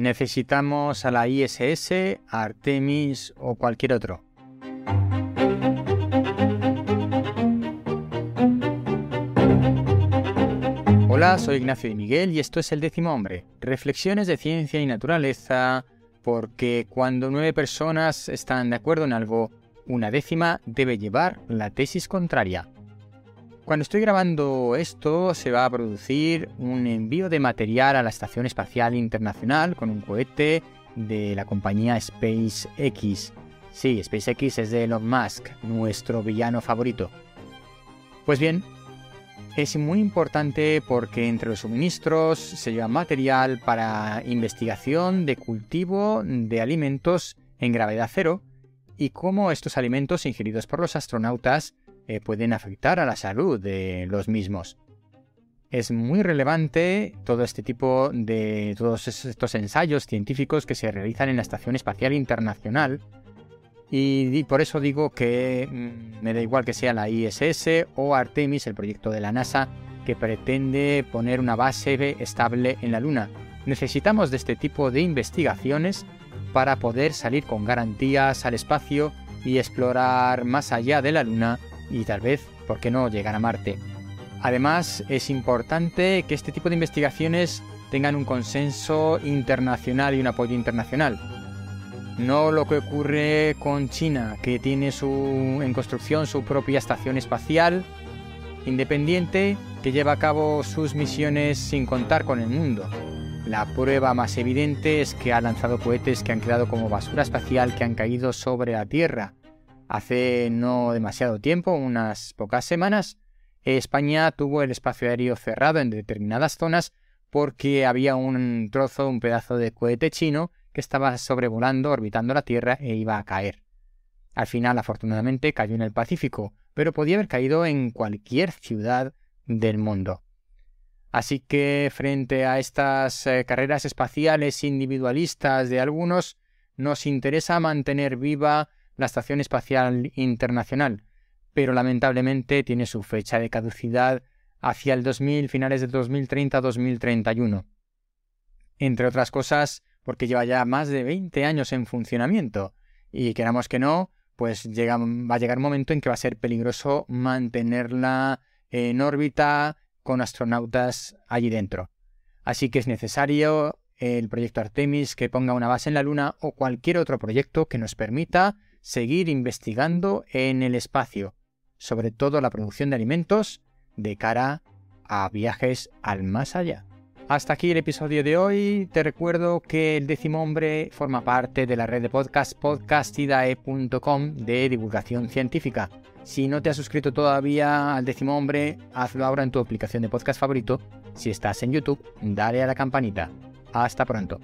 necesitamos a la ISS, a Artemis o cualquier otro. Hola, soy Ignacio de Miguel y esto es El décimo hombre, reflexiones de ciencia y naturaleza, porque cuando nueve personas están de acuerdo en algo, una décima debe llevar la tesis contraria. Cuando estoy grabando esto se va a producir un envío de material a la Estación Espacial Internacional con un cohete de la compañía SpaceX. Sí, SpaceX es de Elon Musk, nuestro villano favorito. Pues bien, es muy importante porque entre los suministros se lleva material para investigación de cultivo de alimentos en gravedad cero y cómo estos alimentos ingeridos por los astronautas eh, pueden afectar a la salud de los mismos. Es muy relevante todo este tipo de todos estos ensayos científicos que se realizan en la Estación Espacial Internacional y, por eso digo que mm, me da igual que sea la ISS o Artemis, el proyecto de la NASA, que pretende poner una base estable en la Luna. Necesitamos de este tipo de investigaciones para poder salir con garantías al espacio y explorar más allá de la Luna y tal vez, ¿por qué no?, llegar a Marte. Además, es importante que este tipo de investigaciones tengan un consenso internacional y un apoyo internacional. No lo que ocurre con China, que tiene su, en construcción su propia estación espacial independiente que lleva a cabo sus misiones sin contar con el mundo. La prueba más evidente es que ha lanzado cohetes que han quedado como basura espacial que han caído sobre la Tierra Hace no demasiado tiempo, unas pocas semanas, España tuvo el espacio aéreo cerrado en determinadas zonas porque había un trozo, un pedazo de cohete chino que estaba sobrevolando, orbitando la Tierra e iba a caer. Al final, afortunadamente, cayó en el Pacífico, pero podía haber caído en cualquier ciudad del mundo. Así que frente a estas eh, carreras espaciales individualistas de algunos, nos interesa mantener viva la Estación Espacial Internacional, pero lamentablemente tiene su fecha de caducidad hacia el 2000, finales de 2030-2031. Entre otras cosas, porque lleva ya más de 20 años en funcionamiento, y queramos que no, pues llega, va a llegar un momento en que va a ser peligroso mantenerla en órbita con astronautas allí dentro. Así que es necesario el proyecto Artemis que ponga una base en la Luna o cualquier otro proyecto que nos permita seguir investigando en el espacio, sobre todo la producción de alimentos de cara a viajes al más allá. Hasta aquí el episodio de hoy. Te recuerdo que el décimo hombre forma parte de la red de podcast podcastidae.com de divulgación científica. Si no te has suscrito todavía al décimo hombre, hazlo ahora en tu aplicación de podcast favorito. Si estás en YouTube, dale a la campanita. Hasta pronto.